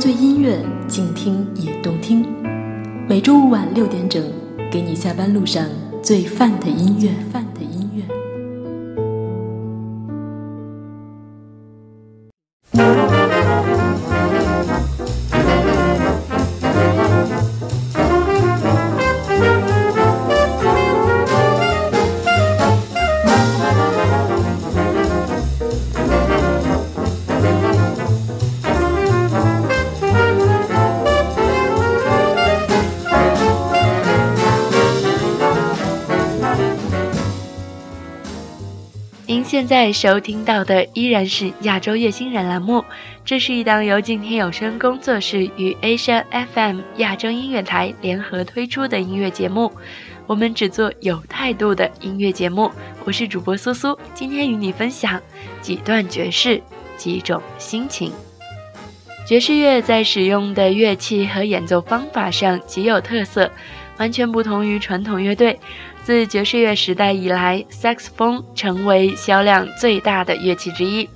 最音乐，静听也动听。每周五晚六点整，给你下班路上最范的音乐。范的音乐。在收听到的依然是亚洲乐星人栏目，这是一档由静天有声工作室与 Asia FM 亚洲音乐台联合推出的音乐节目。我们只做有态度的音乐节目。我是主播苏苏，今天与你分享几段爵士，几种心情。爵士乐在使用的乐器和演奏方法上极有特色，完全不同于传统乐队。自爵士乐时代以来，萨克斯风成为销量最大的乐器之一。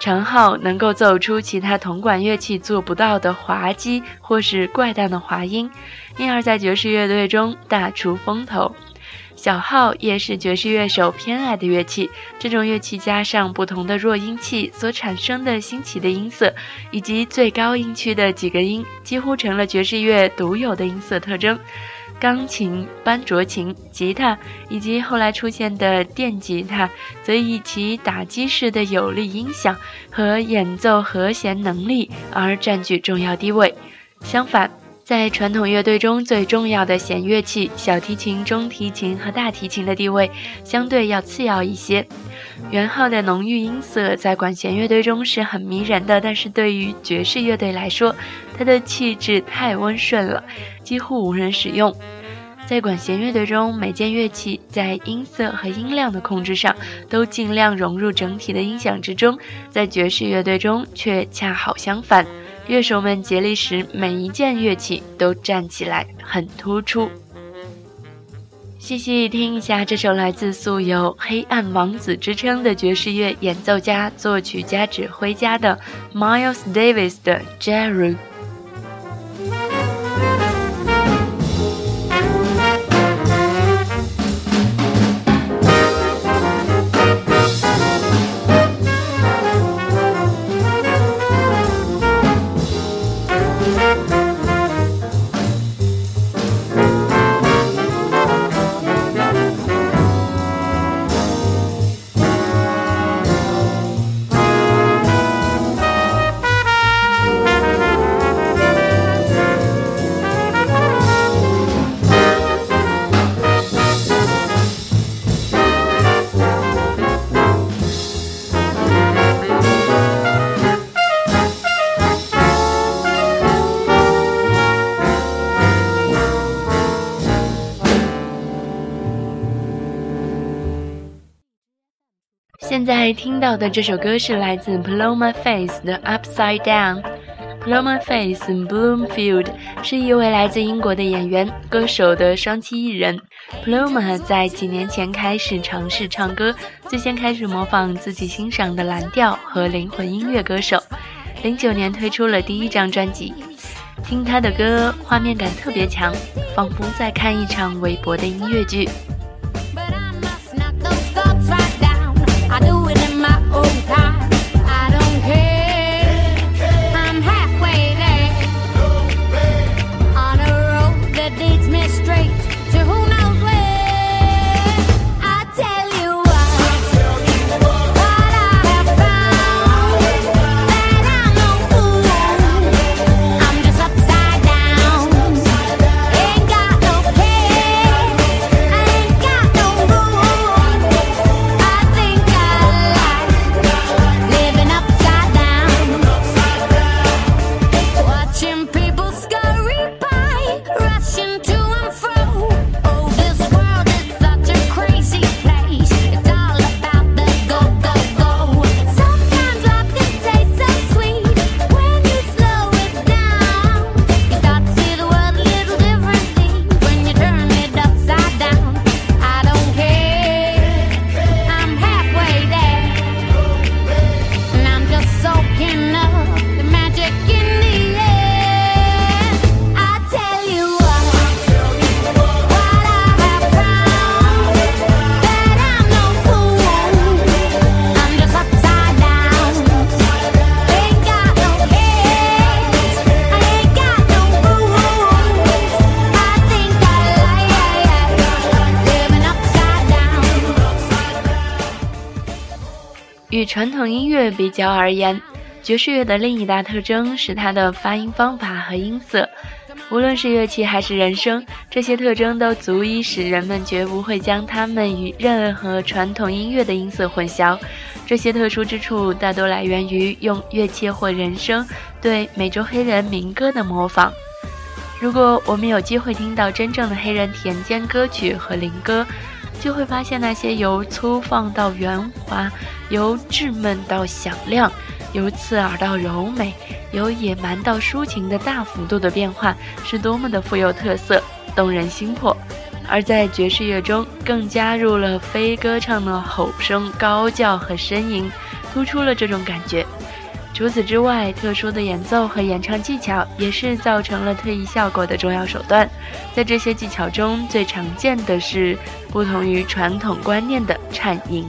长号能够奏出其他铜管乐器做不到的滑稽或是怪诞的滑音，因而在爵士乐队中大出风头。小号也是爵士乐手偏爱的乐器，这种乐器加上不同的弱音器所产生的新奇的音色，以及最高音区的几个音，几乎成了爵士乐独有的音色特征。钢琴、班卓琴、吉他以及后来出现的电吉他，则以其打击式的有力音响和演奏和弦能力而占据重要地位。相反，在传统乐队中最重要的弦乐器小提琴、中提琴和大提琴的地位相对要次要一些。圆号的浓郁音色在管弦乐队中是很迷人的，但是对于爵士乐队来说，它的气质太温顺了，几乎无人使用。在管弦乐队中，每件乐器在音色和音量的控制上都尽量融入整体的音响之中。在爵士乐队中却恰好相反，乐手们竭力使每一件乐器都站起来很突出。细细听一下这首来自素有“黑暗王子”之称的爵士乐演奏家、作曲家、指挥家的 Miles Davis 的《Jerry》。听到的这首歌是来自 Ploma Faith 的 Upside Down。Ploma Faith Bloomfield 是一位来自英国的演员、歌手的双栖艺人。Ploma 在几年前开始尝试唱歌，最先开始模仿自己欣赏的蓝调和灵魂音乐歌手。零九年推出了第一张专辑，听他的歌，画面感特别强，仿佛在看一场韦伯的音乐剧。与传统音乐比较而言，爵士乐的另一大特征是它的发音方法和音色。无论是乐器还是人声，这些特征都足以使人们绝不会将它们与任何传统音乐的音色混淆。这些特殊之处大多来源于用乐器或人声对美洲黑人民歌的模仿。如果我们有机会听到真正的黑人田间歌曲和灵歌，就会发现那些由粗放到圆滑，由稚嫩到响亮。由刺耳到柔美，由野蛮到抒情的大幅度的变化，是多么的富有特色，动人心魄。而在爵士乐中，更加入了非歌唱的吼声、高叫和呻吟，突出了这种感觉。除此之外，特殊的演奏和演唱技巧也是造成了特异效果的重要手段。在这些技巧中，最常见的是不同于传统观念的颤音。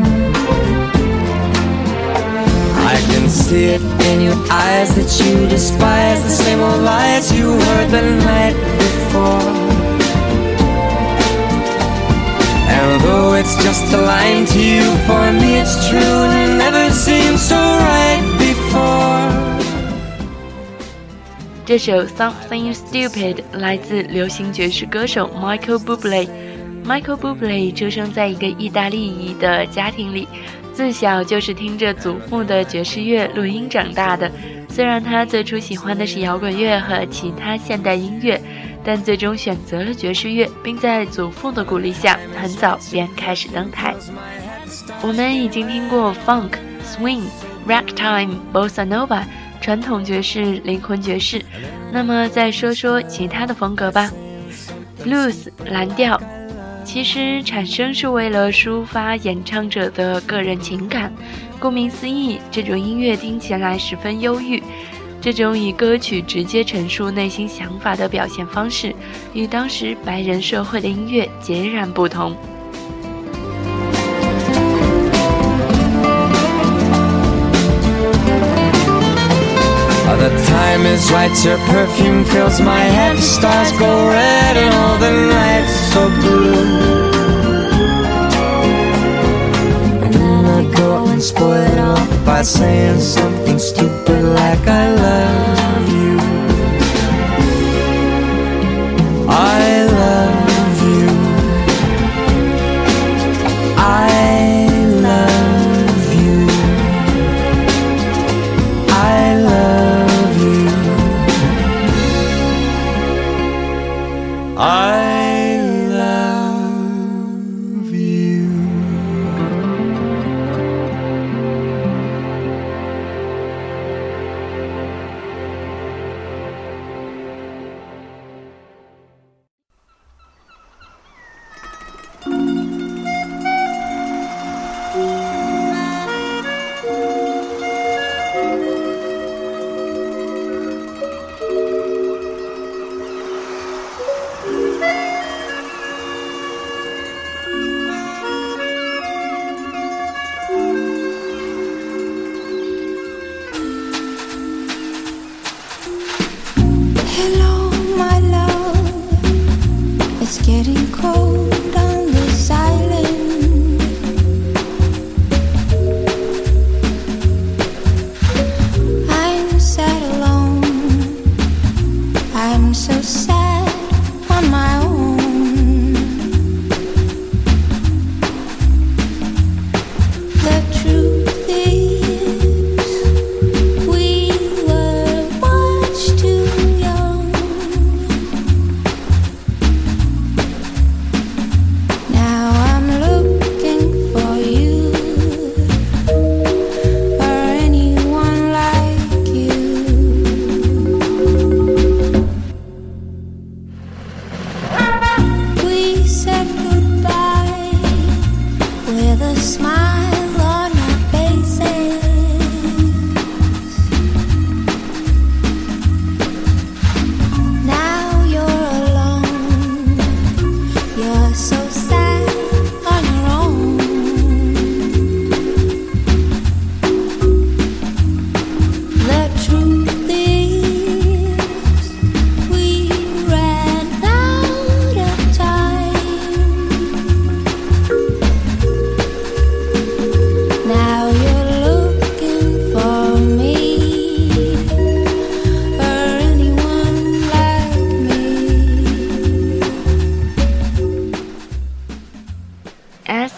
can see it in your eyes that you despise the same old lies you heard the night before. And though it's just a line to you, for me it's true and never seemed so right before. 这首《Something Stupid》来自流行爵士歌手 Michael Bublé。Michael Bublé 出生在一个意大利裔的家庭里， 自小就是听着祖父的爵士乐录音长大的。虽然他最初喜欢的是摇滚乐和其他现代音乐，但最终选择了爵士乐，并在祖父的鼓励下，很早便开始登台。我们已经听过 Funk、Swing、Ragtime、Bossa Nova。传统爵士、灵魂爵士，那么再说说其他的风格吧。Blues 蓝调，其实产生是为了抒发演唱者的个人情感。顾名思义，这种音乐听起来十分忧郁。这种以歌曲直接陈述内心想法的表现方式，与当时白人社会的音乐截然不同。Saying something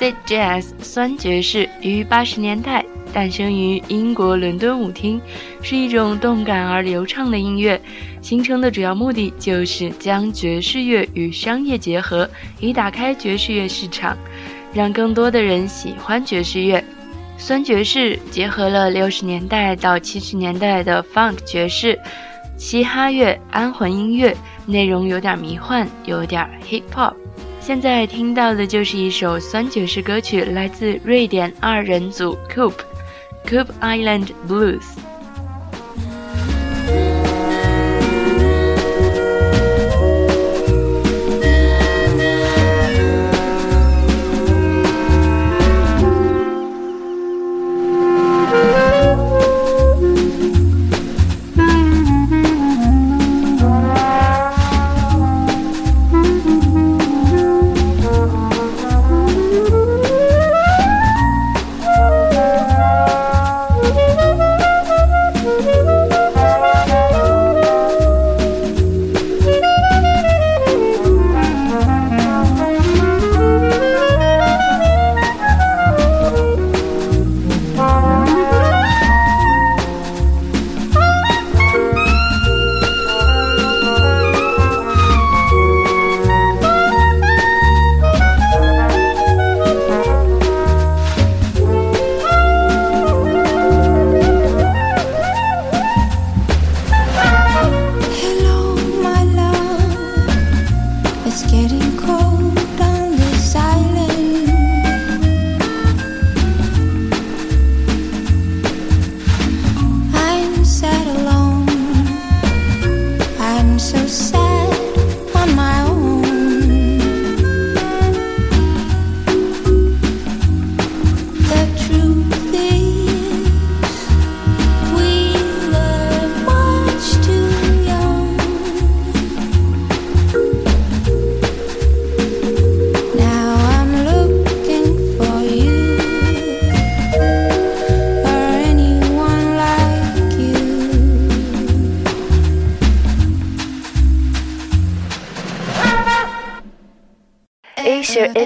Acid Jazz 酸爵士于八十年代诞生于英国伦敦舞厅，是一种动感而流畅的音乐。形成的主要目的就是将爵士乐与商业结合，以打开爵士乐市场，让更多的人喜欢爵士乐。酸爵士结合了六十年代到七十年代的 Funk 爵士、嘻哈乐、安魂音乐，内容有点迷幻，有点 Hip Hop。现在听到的就是一首酸爵士歌曲，来自瑞典二人组 Coop，Coop Island Blues。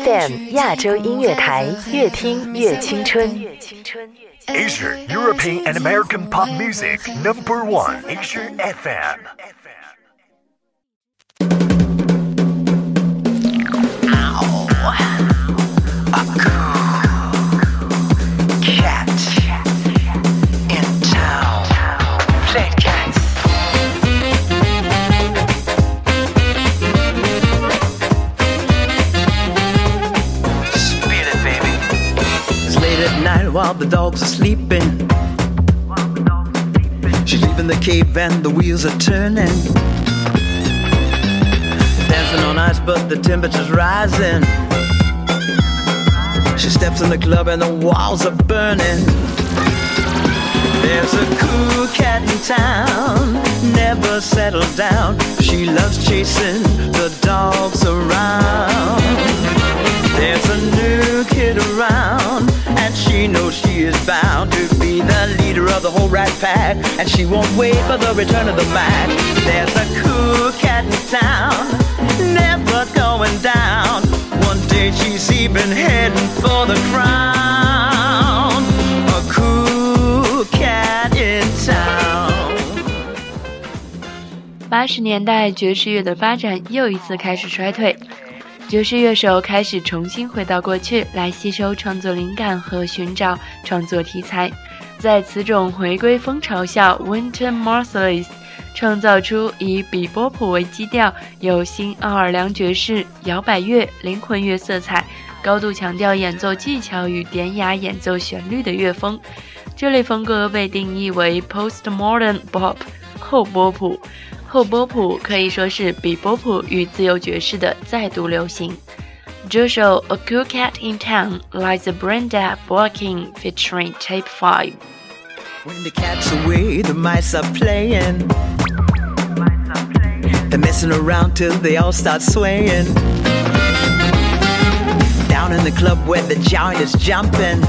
FM 亚洲音乐台，越听越青春。Asia European and American Pop Music Number One Asia FM。While the dogs are sleeping. She's leaving the cave and the wheels are turning. Dancing on ice, but the temperature's rising. She steps in the club and the walls are burning. There's a cool cat in town, never settled down. She loves chasing the dogs around. There's a new kid around and she knows she is bound to be the leader of the whole rat pack. And she won't wait for the return of the Mac. There's a cool cat in town, never going down. One day she's even heading for the crown. A cool cat in town. 八十年代爵士乐的发展又一次开始衰退。 爵士乐手开始重新回到过去，来吸收创作灵感和寻找创作题材。在此种回归风潮下，Winter Marsalis 创造出以比波普为基调，有新奥尔良爵士、摇摆乐、灵魂乐色彩，高度强调演奏技巧与典雅演奏旋律的乐风。这类风格被定义为 Postmodern Bop 后波普。后波普可以说是比波普与自由爵士的再度流行。这首《A Cool Cat in Town》来自 Brenda Borking featuring Tape Five。When the cat's away, the mice are playing. They're messing around till they all start swaying. Down in the club where the giant is jumping.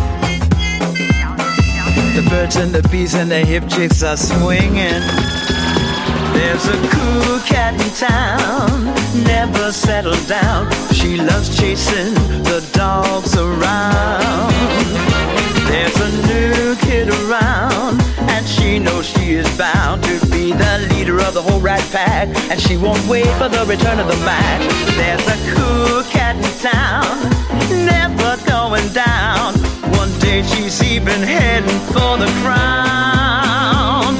The birds and the bees and the hip chicks are swinging. There's a cool cat in town, never settled down. She loves chasing the dogs around. There's a new kid around, and she knows she is bound to be the leader of the whole rat pack, and she won't wait for the return of the Mac. There's a cool cat in town, never going down. One day she's even heading for the crown.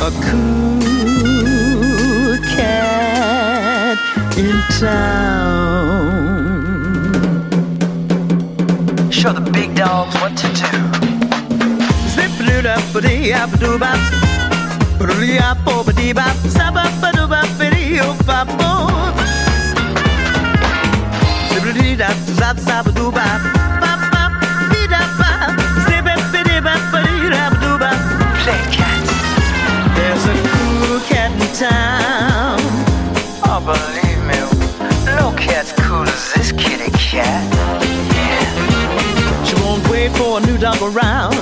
A cool in town. Show the big dogs what to do. Zip it up, ba dee up, doo bop. Up, bop. Sab up, doo dee oh, bop, oh. Zap, zap, doo. Bop, bop, kitty cat. She won't wait for a new dog around.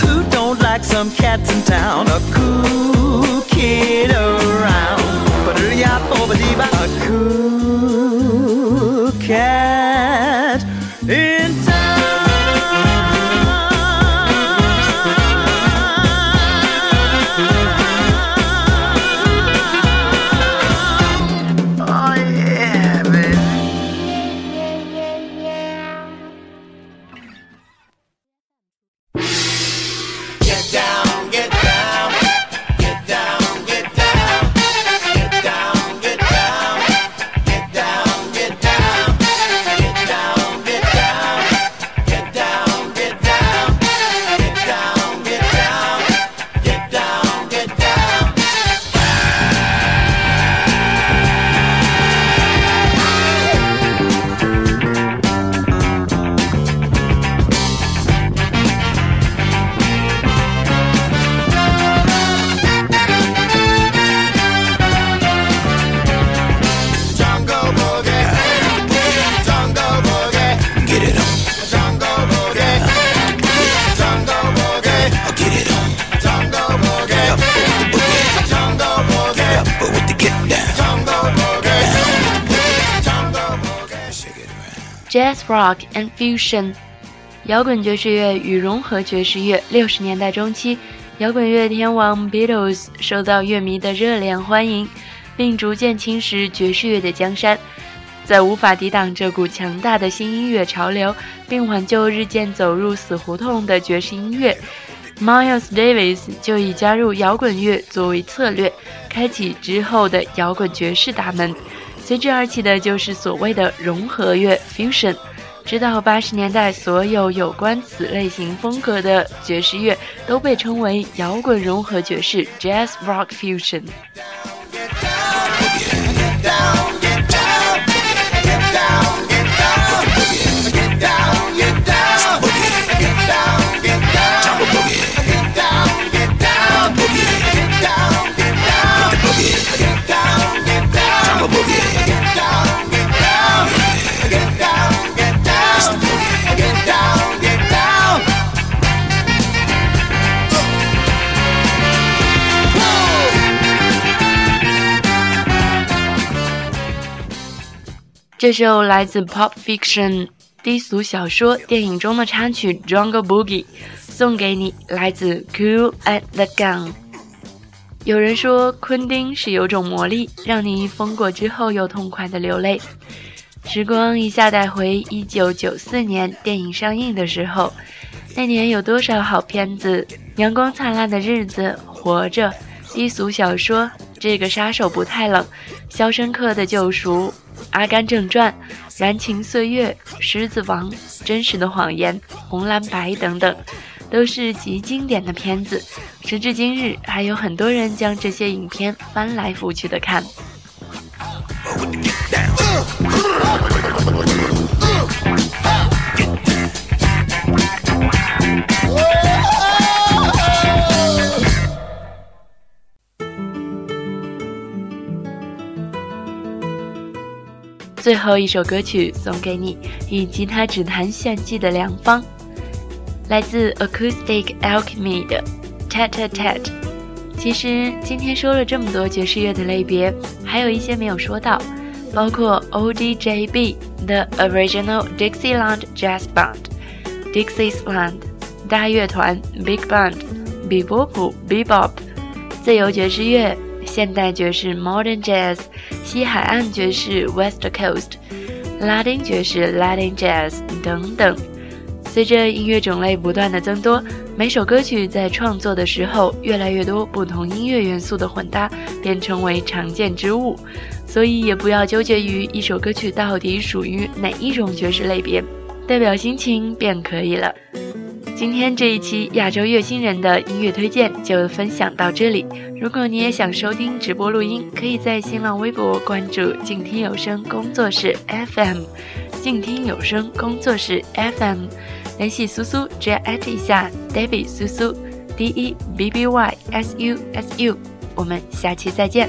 Who don't like some cats in town? A cool kid around. But a cool cat in Jazz rock and fusion，摇滚爵士乐与融合爵士乐。六十年代中期，摇滚乐天王 Beatles 受到乐迷的热烈欢迎，并逐渐侵蚀爵士乐的江山。在无法抵挡这股强大的新音乐潮流，并挽救日渐走入死胡同的爵士音乐，Miles Davis 就以加入摇滚乐作为策略，开启之后的摇滚爵士大门。随之而起的就是所谓的融合乐 （fusion）。直到八十年代，所有有关此类型风格的爵士乐都被称为摇滚融合爵士 （jazz rock fusion）。这首来自 Pop Fiction 低俗小说电影中的插曲《Jungle Boogie》，送给你，来自 Cool at the Gun。有人说，昆汀是有种魔力，让你疯过之后又痛快的流泪。时光一下带回一九九四年电影上映的时候，那年有多少好片子？阳光灿烂的日子，活着，低俗小说，这个杀手不太冷，肖申克的救赎，阿甘正传，燃情岁月，狮子王，真实的谎言，红蓝白等等，都是极经典的片子。时至今日，还有很多人将这些影片翻来覆去的看。最后一首歌曲送给你，以吉他指弹炫技的梁芳，来自 Acoustic Alchemy 的 Tat Tat Tat。其实今天说了这么多爵士乐的类别，还有一些没有说到，包括 ODJB The Original Dixieland Jazz Band、Dixie's Land 大乐团 Big Band、比波普 Bebop、自由爵士乐、现代爵士 Modern Jazz、西海岸爵士 West Coast、拉丁爵士 Latin Jazz 等等。随着音乐种类不断的增多，每首歌曲在创作的时候，越来越多不同音乐元素的混搭便成为常见之物。所以也不要纠结于一首歌曲到底属于哪一种爵士类别，代表心情便可以了。今天这一期亚洲乐星人的音乐推荐就分享到这里。如果你也想收听直播录音，可以在新浪微博关注“静听有声工作室 FM”，静听有声工作室 FM。联系苏苏，只要艾特一下 Debbie 苏苏，D E B B Y S U S U，我们下期再见。